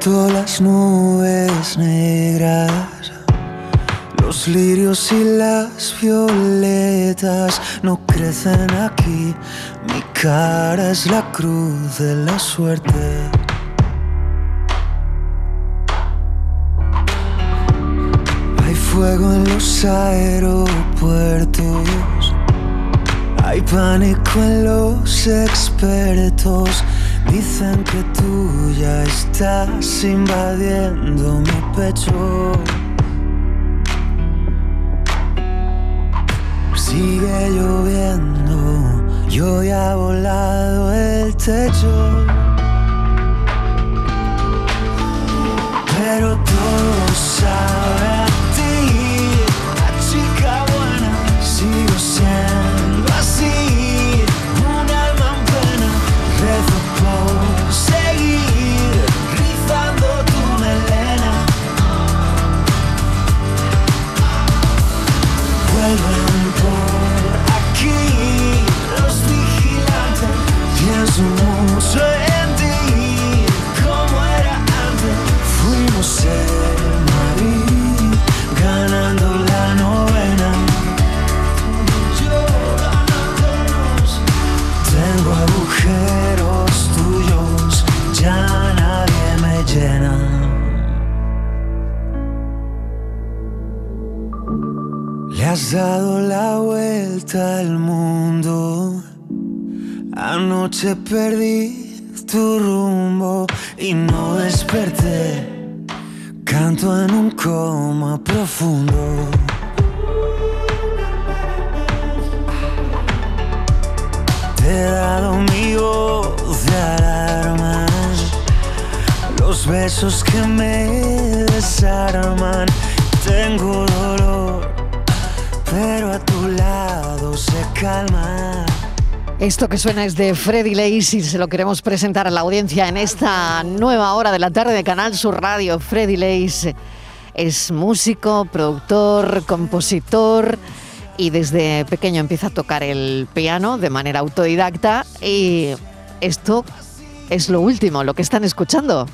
vuelto las nubes negras. Los lirios y las violetas no crecen aquí. Mi cara es la cruz de la suerte. Hay fuego en los aeropuertos. Hay pánico en los expertos. Dicen que tú ya estás invadiendo mi pecho. Sigue lloviendo, yo ya he volado el techo. Pero todo sabe agujeros tuyos, ya nadie me llena. Le has dado la vuelta al mundo. Anoche perdí tu rumbo y no desperté. Canto en un coma profundo. He dado mi voz de alarma. Los besos que me desarman. Tengo dolor, pero a tu lado se calma. Esto que suena es de Freddy Lace y se lo queremos presentar a la audiencia en esta nueva hora de la tarde de Canal Sur Radio. Freddy Lace es músico, productor, compositor y desde pequeño empieza a tocar el piano de manera autodidacta y esto es lo último, lo que están escuchando.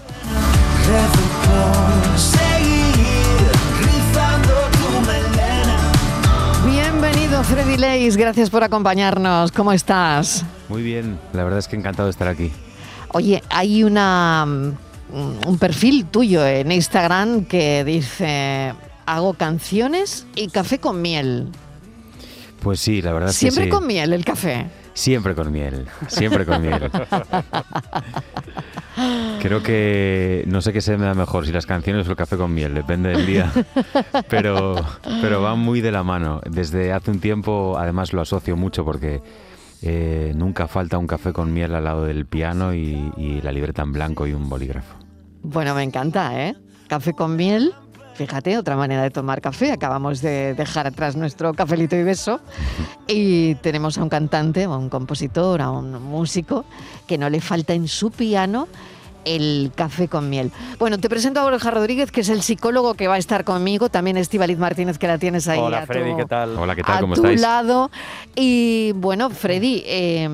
Bienvenido Freddy Lace, gracias por acompañarnos. ¿Cómo estás? Muy bien, la verdad es que encantado de estar aquí. Oye, hay una mm, un perfil tuyo en Instagram que dice hago canciones y café con miel. Pues sí, la verdad es Siempre que sí. con miel el café. Siempre con miel, siempre con miel. Creo que no sé qué se me da mejor, si las canciones o el café con miel, depende del día. Pero, pero van muy de la mano. Desde hace un tiempo, además lo asocio mucho porque eh, nunca falta un café con miel al lado del piano y, y la libreta en blanco y un bolígrafo. Bueno, me encanta, ¿eh? Café con miel. Fíjate, otra manera de tomar café. Acabamos de dejar atrás nuestro cafelito y beso. Y tenemos a un cantante, a un compositor, a un músico que no le falta en su piano el café con miel. Bueno, te presento a Borja Rodríguez, que es el psicólogo que va a estar conmigo. También Estivaliz Martínez, que la tienes ahí Hola a Freddy, tu- ¿qué tal? Hola, ¿qué tal? a ¿Cómo tu estáis? lado. Y bueno, Freddy, eh,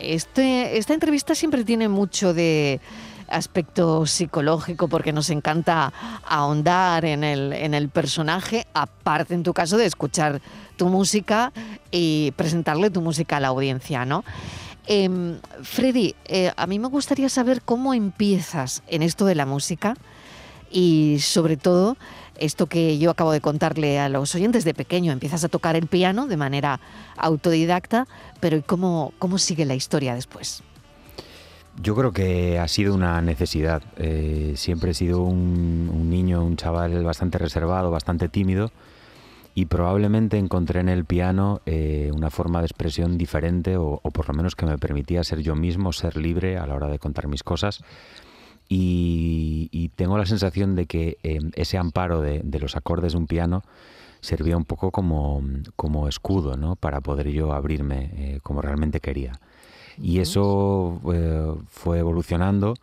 este, esta entrevista siempre tiene mucho de aspecto psicológico porque nos encanta ahondar en el, en el personaje, aparte en tu caso de escuchar tu música y presentarle tu música a la audiencia, ¿no? Em, Freddy, eh, a mí me gustaría saber cómo empiezas en esto de la música y sobre todo esto que yo acabo de contarle a los oyentes de pequeño, empiezas a tocar el piano de manera autodidacta, pero ¿y cómo, cómo sigue la historia después? Yo creo que ha sido una necesidad. Eh, siempre he sido un, un niño, un chaval bastante reservado, bastante tímido y probablemente encontré en el piano eh, una forma de expresión diferente o, o por lo menos que me permitía ser yo mismo, ser libre a la hora de contar mis cosas. Y, y tengo la sensación de que eh, ese amparo de, de los acordes de un piano servía un poco como, como escudo ¿no? para poder yo abrirme eh, como realmente quería. Y eso eh, fue evolucionando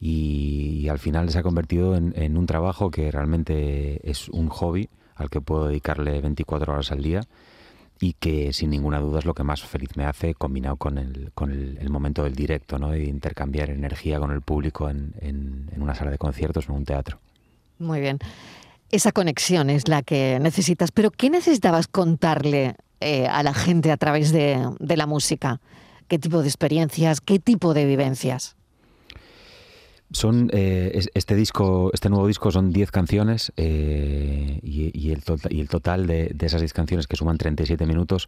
y, y al final se ha convertido en, en un trabajo que realmente es un hobby al que puedo dedicarle 24 horas al día y que sin ninguna duda es lo que más feliz me hace combinado con el, con el, momento del directo, ¿no? de intercambiar energía con el público en, en, una sala de conciertos o en un teatro. Muy bien. Esa conexión es la que necesitas, pero ¿qué necesitabas contarle eh, a la gente a través de, de la música? ¿Qué tipo de experiencias? ¿Qué tipo de vivencias? Son eh, este disco, este nuevo disco son 10 canciones eh, y, el total, y el total de, esas 10 canciones que suman 37 minutos,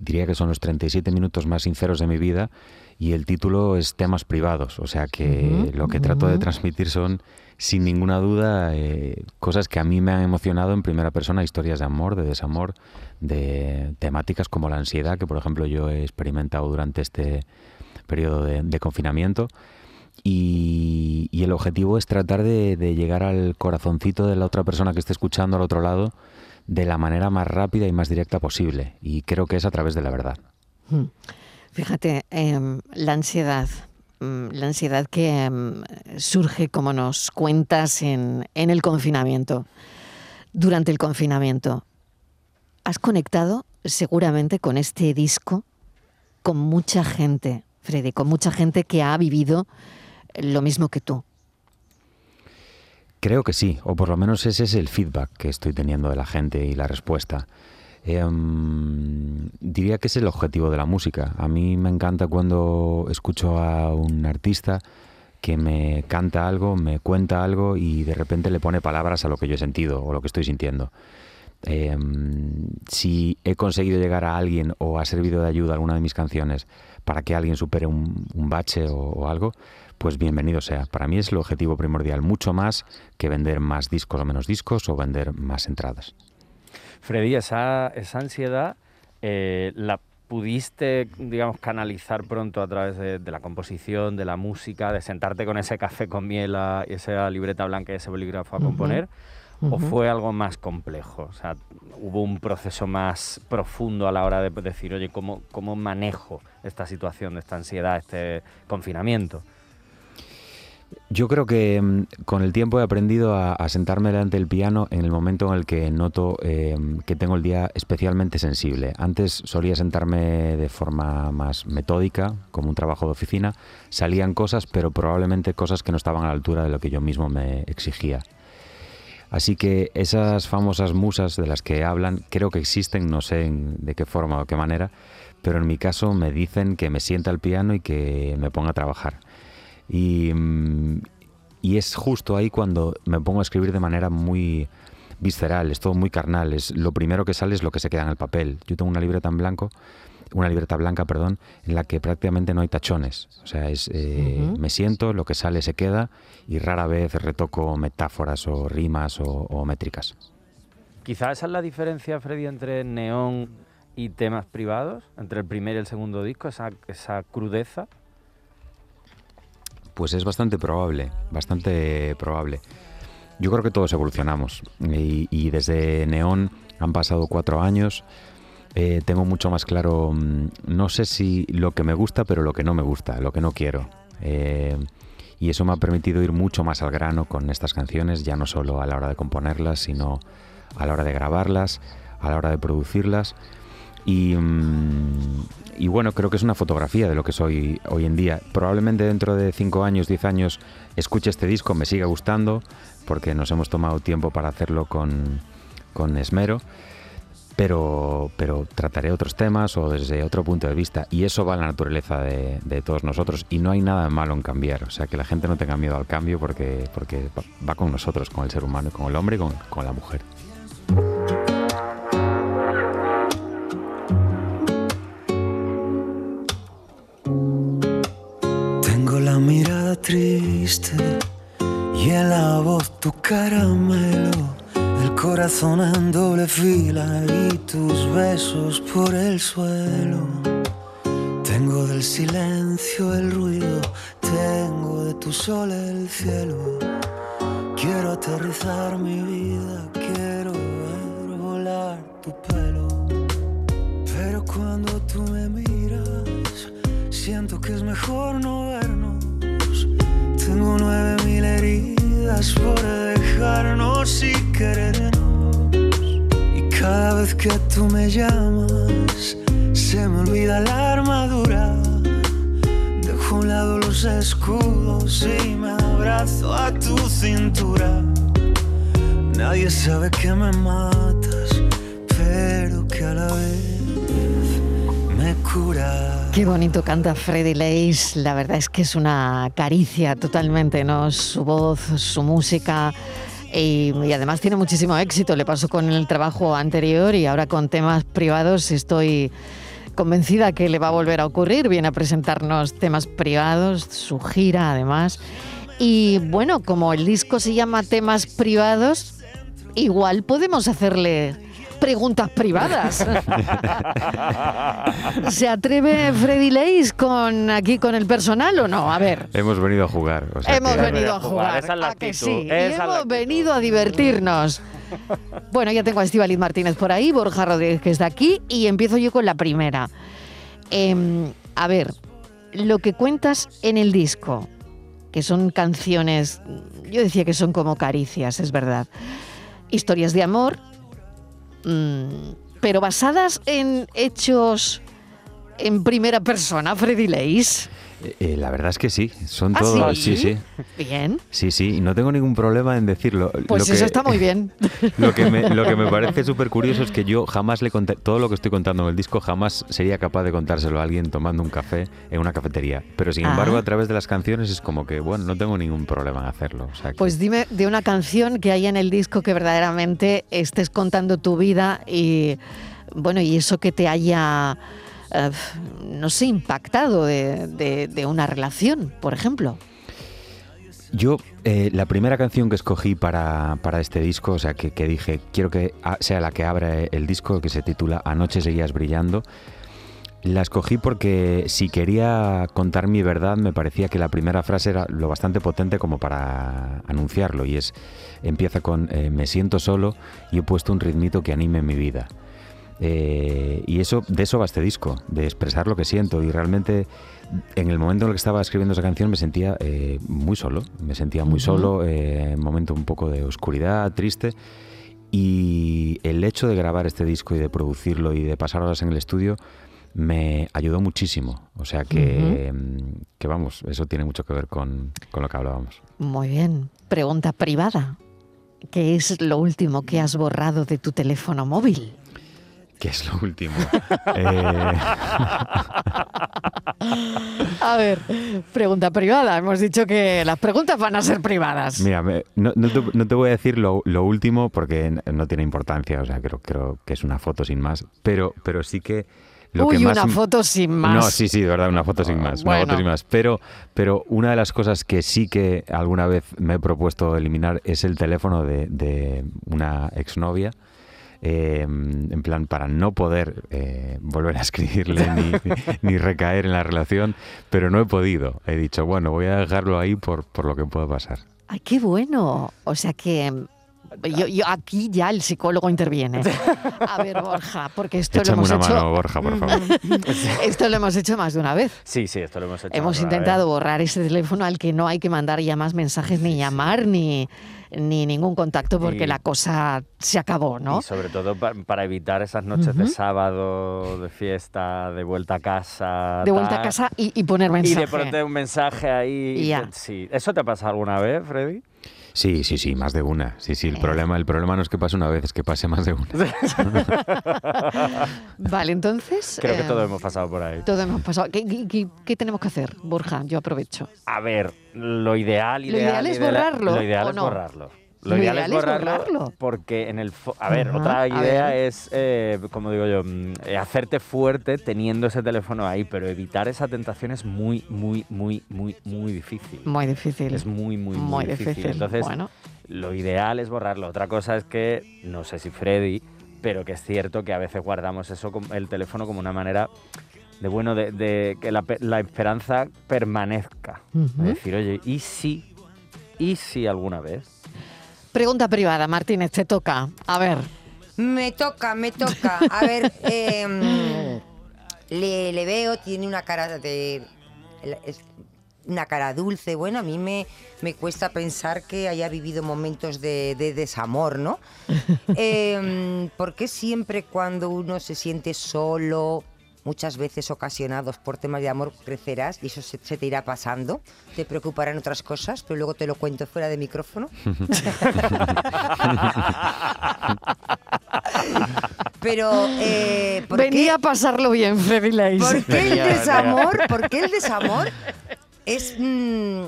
diría que son los 37 minutos más sinceros de mi vida y el título es temas privados, o sea que lo que trato de transmitir son sin ninguna duda eh, cosas que a mí me han emocionado en primera persona, historias de amor, de desamor, de temáticas como la ansiedad que por ejemplo yo he experimentado durante este periodo de confinamiento. Y, el objetivo es tratar de, llegar al corazoncito de la otra persona que esté escuchando al otro lado de la manera más rápida y más directa posible. Y creo que es a través de la verdad. Hmm. Fíjate, em, la ansiedad, mm, la ansiedad que em, surge, como nos cuentas, en, en el confinamiento. Durante el confinamiento, has conectado seguramente con este disco con mucha gente, Freddy, con mucha gente que ha vivido lo mismo que tú. Creo que sí, o por lo menos ese es el feedback que estoy teniendo de la gente y la respuesta. Em, diría que es el objetivo de la música. A mí me encanta cuando escucho a un artista que me canta algo, me cuenta algo y de repente le pone palabras a lo que yo he sentido o lo que estoy sintiendo. Em, si he conseguido llegar a alguien o ha servido de ayuda alguna de mis canciones para que alguien supere un, bache o, algo, pues bienvenido sea. Para mí es el objetivo primordial, mucho más que vender más discos o menos discos o vender más entradas. Freddy, esa, esa ansiedad eh, la pudiste, digamos, canalizar pronto a través de, la composición, de la música, de sentarte con ese café con miel y esa libreta blanca y ese bolígrafo a componer. ¿O fue algo más complejo? O sea, ¿hubo un proceso más profundo a la hora de decir, oye, ¿cómo, cómo manejo esta situación, esta ansiedad, este confinamiento? Yo creo que mm, con el tiempo he aprendido a, sentarme delante del piano en el momento en el que noto em, que tengo el día especialmente sensible. Antes solía sentarme de forma más metódica, como un trabajo de oficina. Salían cosas, pero probablemente cosas que no estaban a la altura de lo que yo mismo me exigía. Así que esas famosas musas de las que hablan creo que existen, no sé de qué forma o qué manera, pero en mi caso me dicen que me sienta al piano y que me ponga a trabajar. Mm, y, es justo ahí cuando me pongo a escribir de manera muy visceral, es todo muy carnal, es lo primero que sale es lo que se queda en el papel. Yo tengo una libreta en blanco, una libreta blanca, perdón, en la que prácticamente no hay tachones. O sea, es eh, me siento, lo que sale se queda y rara vez retoco metáforas o rimas o, métricas. Quizás esa es la diferencia, Freddy, entre neón y temas privados, entre el primer y el segundo disco, esa, esa crudeza. Pues es bastante probable, bastante probable. Yo creo que todos evolucionamos y, desde Neón han pasado cuatro años. Eh, tengo mucho más claro, mm, no sé si lo que me gusta, pero lo que no me gusta, lo que no quiero. Eh, y eso me ha permitido ir mucho más al grano con estas canciones, ya no solo a la hora de componerlas, sino a la hora de grabarlas, a la hora de producirlas. Y, mm, bueno, creo que es una fotografía de lo que soy hoy en día. Probablemente dentro de 5 años, 10 años, escuche este disco, me siga gustando, porque nos hemos tomado tiempo para hacerlo con, con esmero. Pero, pero, trataré otros temas o desde otro punto de vista. Y eso va a la naturaleza de, todos nosotros. Y no hay nada malo en cambiar. O sea, que la gente no tenga miedo al cambio porque, porque va con nosotros, con el ser humano, con el hombre y con, con la mujer. triste y en la voz tu caramelo, el corazón en doble fila y tus besos por el suelo. Tengo del silencio el ruido, tengo de tu sol el cielo. Quiero aterrizar mi vida, quiero ver volar tu pelo. Pero cuando tú me miras, siento que es mejor no vernos tengo nueve mil heridas por dejarnos y querernos. Y cada vez que tú me llamas, se me olvida la armadura. Dejo a un lado los escudos y me abrazo a tu cintura. Nadie sabe que me matas, pero que a la vez me cura. Qué bonito canta Freddy Leis, la verdad es que es una caricia totalmente, ¿no? Su voz, su música. Y, y además tiene muchísimo éxito. Le pasó con el trabajo anterior y ahora con temas privados estoy convencida que le va a volver a ocurrir. Viene a presentarnos temas privados, su gira además. Y bueno, como el disco se llama Temas Privados, igual podemos hacerle preguntas privadas. ¿Se atreve Freddy Leis con aquí con el personal o no? A ver. Hemos venido a jugar. o sea Hemos que- venido a Jugar, jugar. esa es la ¿a que sí? Y esa hemos venido a divertirnos. Bueno, ya tengo a Estivaliz Martínez por ahí, Borja Rodríguez que está aquí y empiezo yo con la primera. Em, a ver, lo que cuentas en el disco, que son canciones, yo decía que son como caricias, es verdad. Historias de amor, pero basadas en hechos en primera persona, Freddy Leis. Eh, la verdad es que sí, son ¿Ah, todos. sí? Sí, sí. Bien, Sí, sí, y no tengo ningún problema en decirlo. pues Lo eso que- está muy bien. Lo que me, lo que me parece súper curioso es que yo jamás le conté, todo lo que estoy contando en el disco, jamás sería capaz de contárselo a alguien tomando un café en una cafetería. Pero sin Ah. embargo, a través de las canciones es como que, bueno, no tengo ningún problema en hacerlo. O sea que- Pues dime de una canción que hay en el disco que verdaderamente estés contando tu vida y bueno, y eso que te haya, eh, no sé, impactado de, una relación, por ejemplo. Yo, eh, la primera canción que escogí para, este disco, o sea, que, dije, quiero que sea la que abra el disco, que se titula Anoche seguías brillando, la escogí porque si quería contar mi verdad, me parecía que la primera frase era lo bastante potente como para anunciarlo, y es, empieza con, eh, me siento solo y he puesto un ritmito que anime mi vida. Eh, y eso, de eso va este disco, de expresar lo que siento. Y realmente, en el momento en el que estaba escribiendo esa canción, me sentía eh, muy solo. Me sentía muy Ujú. solo, eh, un momento un poco de oscuridad, triste. Y el hecho de grabar este disco y de producirlo y de pasar horas en el estudio me ayudó muchísimo. O sea que, mm, que vamos, eso tiene mucho que ver con, con lo que hablábamos. Muy bien. Pregunta privada. ¿Qué es lo último que has borrado de tu teléfono móvil? ¿Qué es lo último? Eh, A ver, pregunta privada. Hemos dicho que las preguntas van a ser privadas. Mira, me- no, no te, no te voy a decir lo, lo último porque no tiene importancia, o sea, creo, creo que es una foto sin más, pero, pero sí que lo Uy, que más... una foto sin más. No, sí, sí, de verdad, una foto sin más, una Bueno. foto sin más. Pero, pero una de las cosas que sí que alguna vez me he propuesto eliminar es el teléfono de, de una exnovia. Eh, en plan, para no poder eh, volver a escribirle ni, ni recaer en la relación, pero no he podido. He dicho, bueno, voy a dejarlo ahí por, por lo que pueda pasar. Ay, qué bueno. O sea que mm, yo, yo- aquí ya el psicólogo interviene. A ver, Borja, porque esto lo hemos una hecho. mano, Borja, por favor. Esto lo hemos hecho más de una vez. Sí, sí, esto lo hemos hecho. Hemos más de una intentado vez. borrar ese teléfono al que no hay que mandar ya más mensajes, ni llamar, ni, ni ningún contacto, porque Y- la cosa se acabó, ¿no? Y sobre todo pa- para evitar esas noches de sábado, de fiesta, de vuelta a casa. De vuelta a casa y, y poner Y mensaje. de pronto un mensaje ahí. Y ya. Sí. ¿Eso te ha pasado alguna vez, Freddy? Sí, sí, sí, más de una. Sí, sí, el Eh. problema, el problema no es que pase una vez, es que pase más de una. Vale, entonces. Creo que eh, todos hemos pasado por ahí. todo hemos pasado. ¿Qué, qué- qué- qué tenemos que hacer, Borja? Yo aprovecho. A ver, lo ideal, Lo ideal, ideal es ideal- borrarlo, Lo ideal ¿o es no? borrarlo. Lo ideal es borrarlo. porque en el... A ver, Ajá, otra idea es, eh, como digo yo, mm, eh, hacerte fuerte teniendo ese teléfono ahí, pero evitar esa tentación es muy, muy, muy, muy, muy difícil. Muy difícil. Es muy, muy, muy, muy difícil. difícil. Entonces, bueno, lo ideal es borrarlo. Otra cosa es que, no sé si Freddy, pero que es cierto que a veces guardamos eso, el teléfono, como una manera de, bueno, de, de que la, la esperanza permanezca. Es decir, oye, ¿y si? ¿Y si alguna vez? Pregunta privada, Martínez, te toca. A ver. Me toca, me toca. A ver, em, le, le veo, tiene una cara de... una cara dulce. Bueno, a mí me, me cuesta pensar que haya vivido momentos de, de desamor, ¿no? Eh, ¿Por qué siempre cuando uno se siente solo, muchas veces ocasionados por temas de amor, crecerás y eso se, se te irá pasando? Te preocuparán otras cosas, pero luego te lo cuento fuera de micrófono. pero, eh, ¿por qué- Venía a pasarlo bien, Freddy Leis. ¿Por qué el Venía, venía. desamor? ¿Por qué el desamor es mm,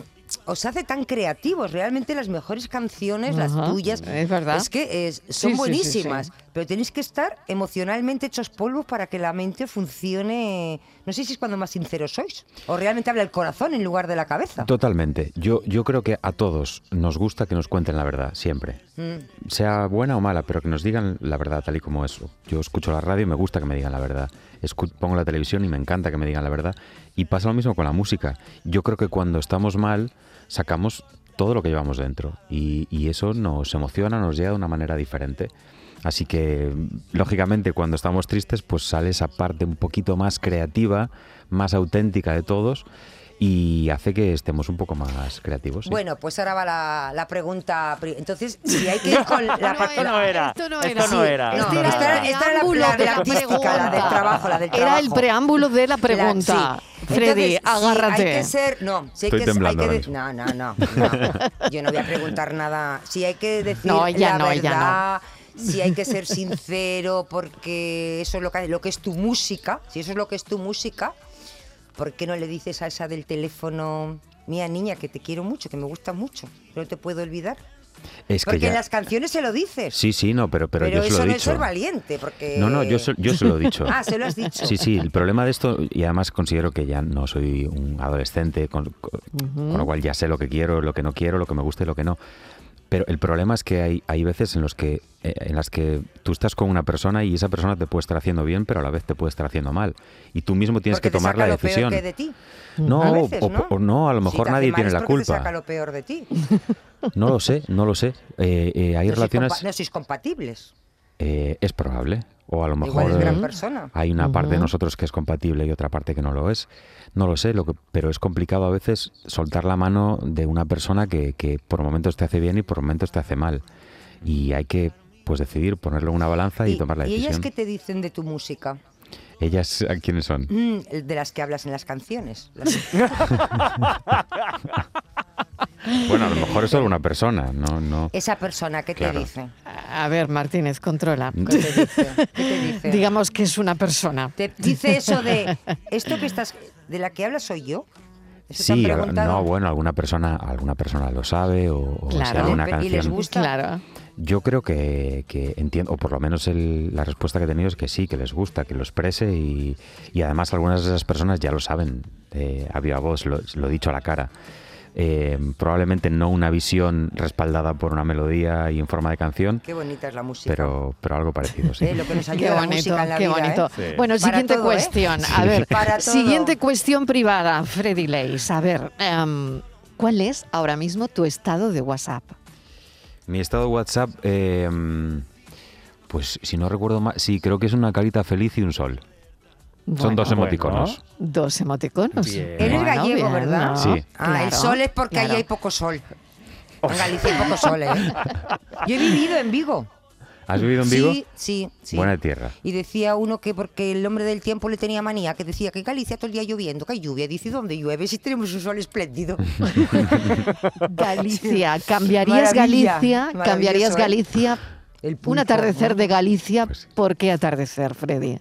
os hace tan creativos? Realmente las mejores canciones, las tuyas, es verdad. es que es- Sí, son sí, sí, buenísimas. sí. Pero tenéis que estar emocionalmente hechos polvo para que la mente funcione. No sé si es cuando más sinceros sois. O realmente habla el corazón en lugar de la cabeza. Totalmente. Yo, yo creo que a todos nos gusta que nos cuenten la verdad, siempre. Mm. Sea buena o mala, pero que nos digan la verdad tal y como es. Yo escucho la radio y me gusta que me digan la verdad. Escu- pongo la televisión y me encanta que me digan la verdad. Y pasa lo mismo con la música. Yo creo que cuando estamos mal, sacamos todo lo que llevamos dentro. Y, y eso nos emociona, nos llega de una manera diferente. Así que, lógicamente, cuando estamos tristes, pues sale esa parte un poquito más creativa, más auténtica de todos y hace que estemos un poco más creativos. sí. Bueno, pues ahora va la, la pregunta. pri- Entonces, si hay que ir con la No parte- Esto no era. Esto no Esto era. no era. No, era esta era- el esta era la- preámbulo la- de la artística, la del pregunta. trabajo, la del Era el preámbulo de la La- pregunta. sí. Freddy, Entonces, agárrate. hay que ser, no, si hay Estoy que, temblando hay que ahora de- no, no, no, no. Yo no voy a preguntar nada. Si hay que decir No, ella la verdad, si hay que ser sincero, porque eso es lo que, lo que es tu música. Si eso es lo que es tu música, ¿por qué no le dices a esa del teléfono, mía niña, que te quiero mucho, que me gusta mucho, no te puedo olvidar? es que Porque ya... en las canciones se lo dices. Sí, sí, no, pero, pero, yo se eso lo he no es ser valiente, porque... No, no, yo se, yo se lo he dicho. Ah, se lo has dicho. Sí, sí, el problema de esto, y además considero que ya no soy un adolescente, con, con- con lo cual ya sé lo que quiero, lo que no quiero, lo que me gusta y lo que no. Pero el problema es que hay, hay veces en, los que, eh, en las que tú estás con una persona y esa persona te puede estar haciendo bien, pero a la vez te puede estar haciendo mal. Y tú mismo tienes Porque que te tomar saca la lo peor decisión. que de ti. No, A veces, o, ¿no? o no, a lo mejor te nadie tiene la porque te culpa. saca lo peor de ti. No lo sé, no lo sé. Eh, eh, hay no, sois relaciones... compa- no sois compatibles. Eh, es probable. O a lo mejor Igual es gran eh, persona. hay una parte de nosotros que es compatible y otra parte que no lo es. No lo sé, lo que, pero es complicado a veces soltar la mano de una persona que, que por momentos te hace bien y por momentos te hace mal. Y hay que pues decidir, ponerlo en una balanza y, tomar la ¿y ellas decisión. qué te dicen de tu música? Ellas, ¿a ¿quiénes son? Mm, de las que hablas en las canciones. Las- Bueno, a lo mejor es solo una persona, no, no. Esa persona, ¿qué Claro. te dice? A ver, Martínez, controla. ¿Qué te dice? ¿Qué te dice? Digamos que es una persona. ¿Te dice eso de esto que estás de la que hablas soy yo? ¿Eso te han Sí, no, bueno, alguna persona, alguna persona lo sabe o, o alguna Y canción. les gusta. Claro. Yo creo que, que entiendo, o por lo menos el- la respuesta que he tenido es que sí, que les gusta, que lo exprese y, y además algunas de esas personas ya lo saben eh, a viva voz, lo, lo he dicho a la cara. Eh, probablemente no una visión respaldada por una melodía y en forma de canción, Qué bonita es la música. pero, pero algo parecido, sí. Eh, lo que nos Qué la bonito, música en la qué vida, bonito. ¿eh? Sí. Bueno, Para siguiente todo, ¿eh? cuestión. A ver, Para siguiente cuestión privada, Freddy Leis. A ver, em, ¿cuál es ahora mismo tu estado de WhatsApp? Mi estado de WhatsApp, eh, pues si no recuerdo mal, sí, creo que es una carita feliz y un sol. Son dos Bueno. emoticonos. Dos emoticonos. Bien. Eres Bueno, gallego, bien, ¿verdad? ¿no? Sí. Ah, Claro, el sol es porque claro. allí hay poco sol. En Galicia hay poco sol, ¿eh? Yo he vivido en Vigo. ¿Has vivido en Vigo? Sí, sí, sí. Buena tierra. Y decía uno que porque el hombre del tiempo le tenía manía, que decía que en Galicia todo el día lloviendo, que hay lluvia. Dice, ¿dónde llueve? Si tenemos un sol espléndido. Galicia, ¿cambiarías Maravilla, Galicia? ¿Cambiarías ¿eh? Galicia? El Un atardecer ¿no? de Galicia, Pues sí. ¿por qué atardecer, Freddy?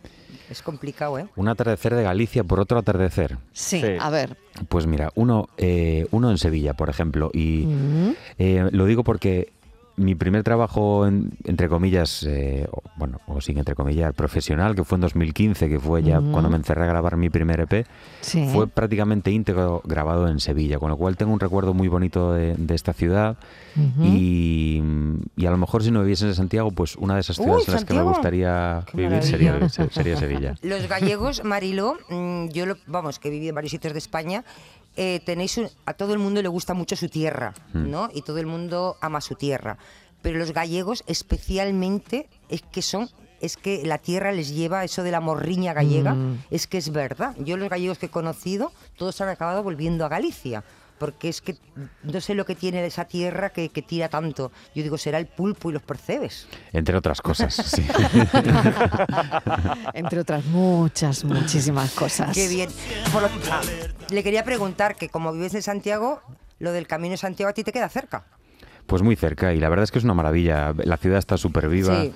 Es complicado, ¿eh? Un atardecer de Galicia por otro atardecer. Sí, Sí. a ver. Pues mira, uno, eh, uno en Sevilla, por ejemplo, y Mm, eh, lo digo porque mi primer trabajo, en- entre comillas, eh, o- bueno, o sin entre comillas, profesional, que fue en 2015, que fue ya cuando me encerré a grabar mi primer EP, sí. fue prácticamente íntegro grabado en Sevilla, con lo cual tengo un recuerdo muy bonito de, de esta ciudad. Y, y a lo mejor si no viviese en Santiago, pues una de esas Uy, ciudades en las que me gustaría Qué vivir sería Sevilla. Los gallegos, Marilo, mm, yo lo, vamos, que he vivido en varios sitios de España, eh, tenéis un- a todo el mundo le gusta mucho su tierra, Hmm. ¿no? Y todo el mundo ama su tierra. Pero los gallegos especialmente es que son es que la tierra les lleva eso de la morriña gallega, Mm. es que es verdad. Yo los gallegos que he conocido, todos han acabado volviendo a Galicia. Porque es que no sé lo que tiene esa tierra que, que tira tanto. Yo digo, será el pulpo y los percebes. Entre otras cosas, sí. Entre otras muchas, muchísimas cosas. Qué bien. Por lo- ah, le quería preguntar que como vives en Santiago, lo del Camino de Santiago a ti te queda cerca. Pues muy cerca y la verdad es que es una maravilla. La ciudad está súper viva. Sí.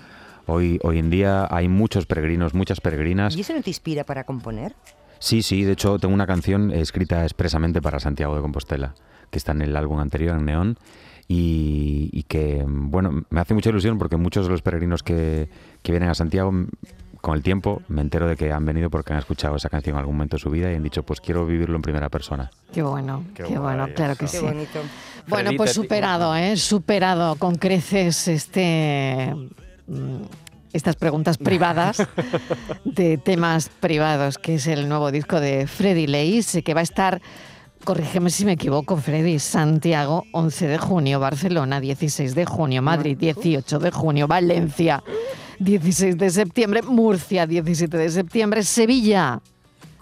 Hoy, hoy en día hay muchos peregrinos, muchas peregrinas. ¿Y eso no te inspira para componer? Sí, sí, de hecho tengo una canción escrita expresamente para Santiago de Compostela, que está en el álbum anterior, en Neón, y, y que, bueno, me hace mucha ilusión porque muchos de los peregrinos que, que vienen a Santiago, con el tiempo, me entero de que han venido porque han escuchado esa canción en algún momento de su vida y han dicho, pues quiero vivirlo en primera persona. Qué bueno, Qué qué, bueno, claro que. Qué sí. bonito. Bueno, pues superado, ¿eh? Superado con creces este mm, estas preguntas privadas de temas privados, que es el nuevo disco de Freddy Leis, que va a estar, corrígeme si me equivoco, Freddy, Santiago, 11 de junio, Barcelona, 16 de junio, Madrid, 18 de junio, Valencia, 16 de septiembre, Murcia, 17 de septiembre, Sevilla,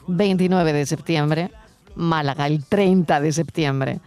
29 de septiembre, Málaga el 30 de septiembre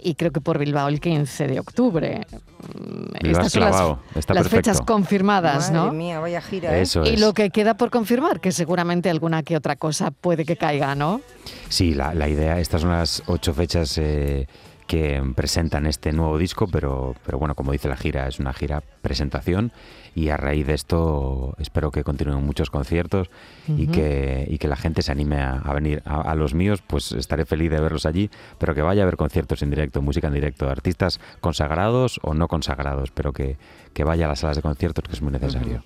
y creo que por Bilbao el 15 de octubre. Mm, Bilbao Estas son las, está fechas confirmadas, Madre ¿no? mía, vaya gira, ¿eh? Eso Y es. lo que queda por confirmar, que seguramente alguna que otra cosa puede que caiga, ¿no? Sí, la, la idea, estas son las ocho fechas eh, que presentan este nuevo disco, pero, pero bueno, como dice la gira, es una gira presentación y a raíz de esto espero que continúen muchos conciertos y, que, y que la gente se anime a, a venir a, a los míos, pues estaré feliz de verlos allí, pero que vaya a haber conciertos en directo, música en directo, artistas consagrados o no consagrados, pero que, que vaya a las salas de conciertos, que es muy necesario.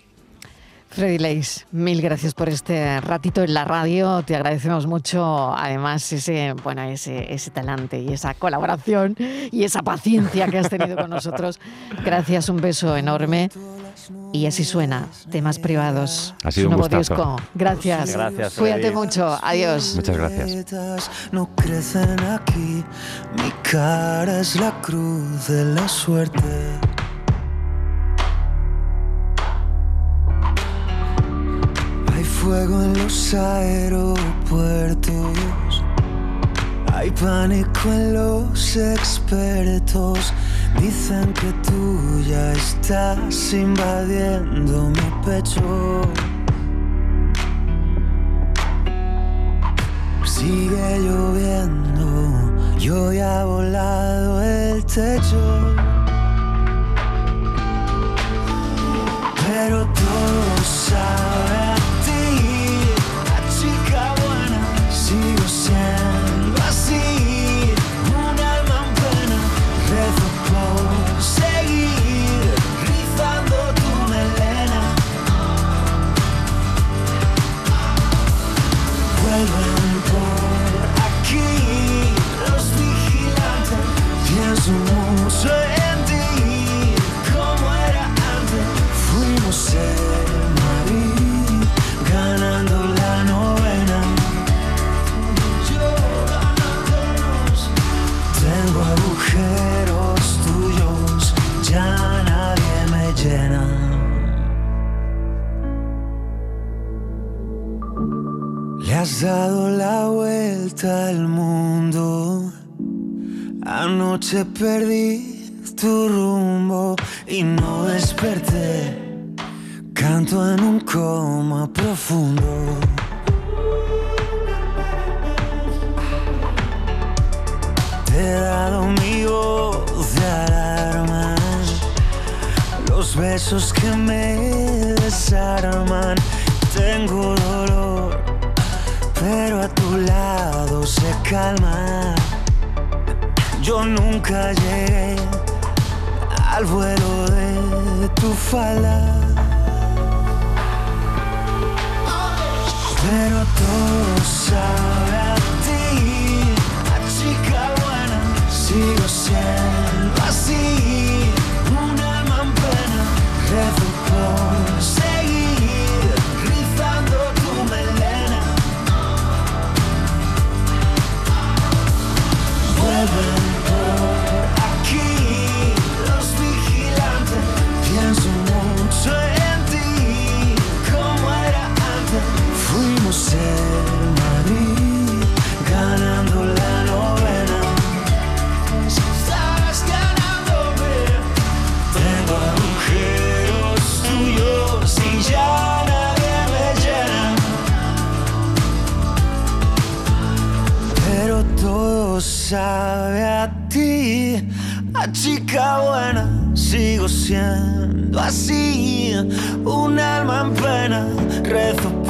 Freddy Leis, mil gracias por este ratito en la radio. Te agradecemos mucho, además, ese, bueno, ese, ese talante y esa colaboración y esa paciencia que has tenido con nosotros. Gracias, un beso enorme. Y así suena, temas privados. Ha sido un nuevo gustazo. disco. Gracias. Gracias, Cuídate Freddy. mucho. Adiós. Muchas gracias. No crecen aquí, mi cara es la cruz de la suerte. Hay fuego en los aeropuertos, hay pánico en los expertos. Dicen que tú ya estás invadiendo mi pecho. Sigue lloviendo, yo ya he volado el techo. Pero todo sabe tuyos, ya nadie me llena. Le has dado la vuelta al mundo. Anoche perdí tu rumbo y no desperté. Canto en un coma profundo. He dado mi voz de alarma. Los besos que me desarman. Tengo dolor pero a tu lado se calma. Yo nunca llegué al vuelo de tu falda. Pero todo sabe ti. Sigo sigo siendo así, un alma en pena, rezo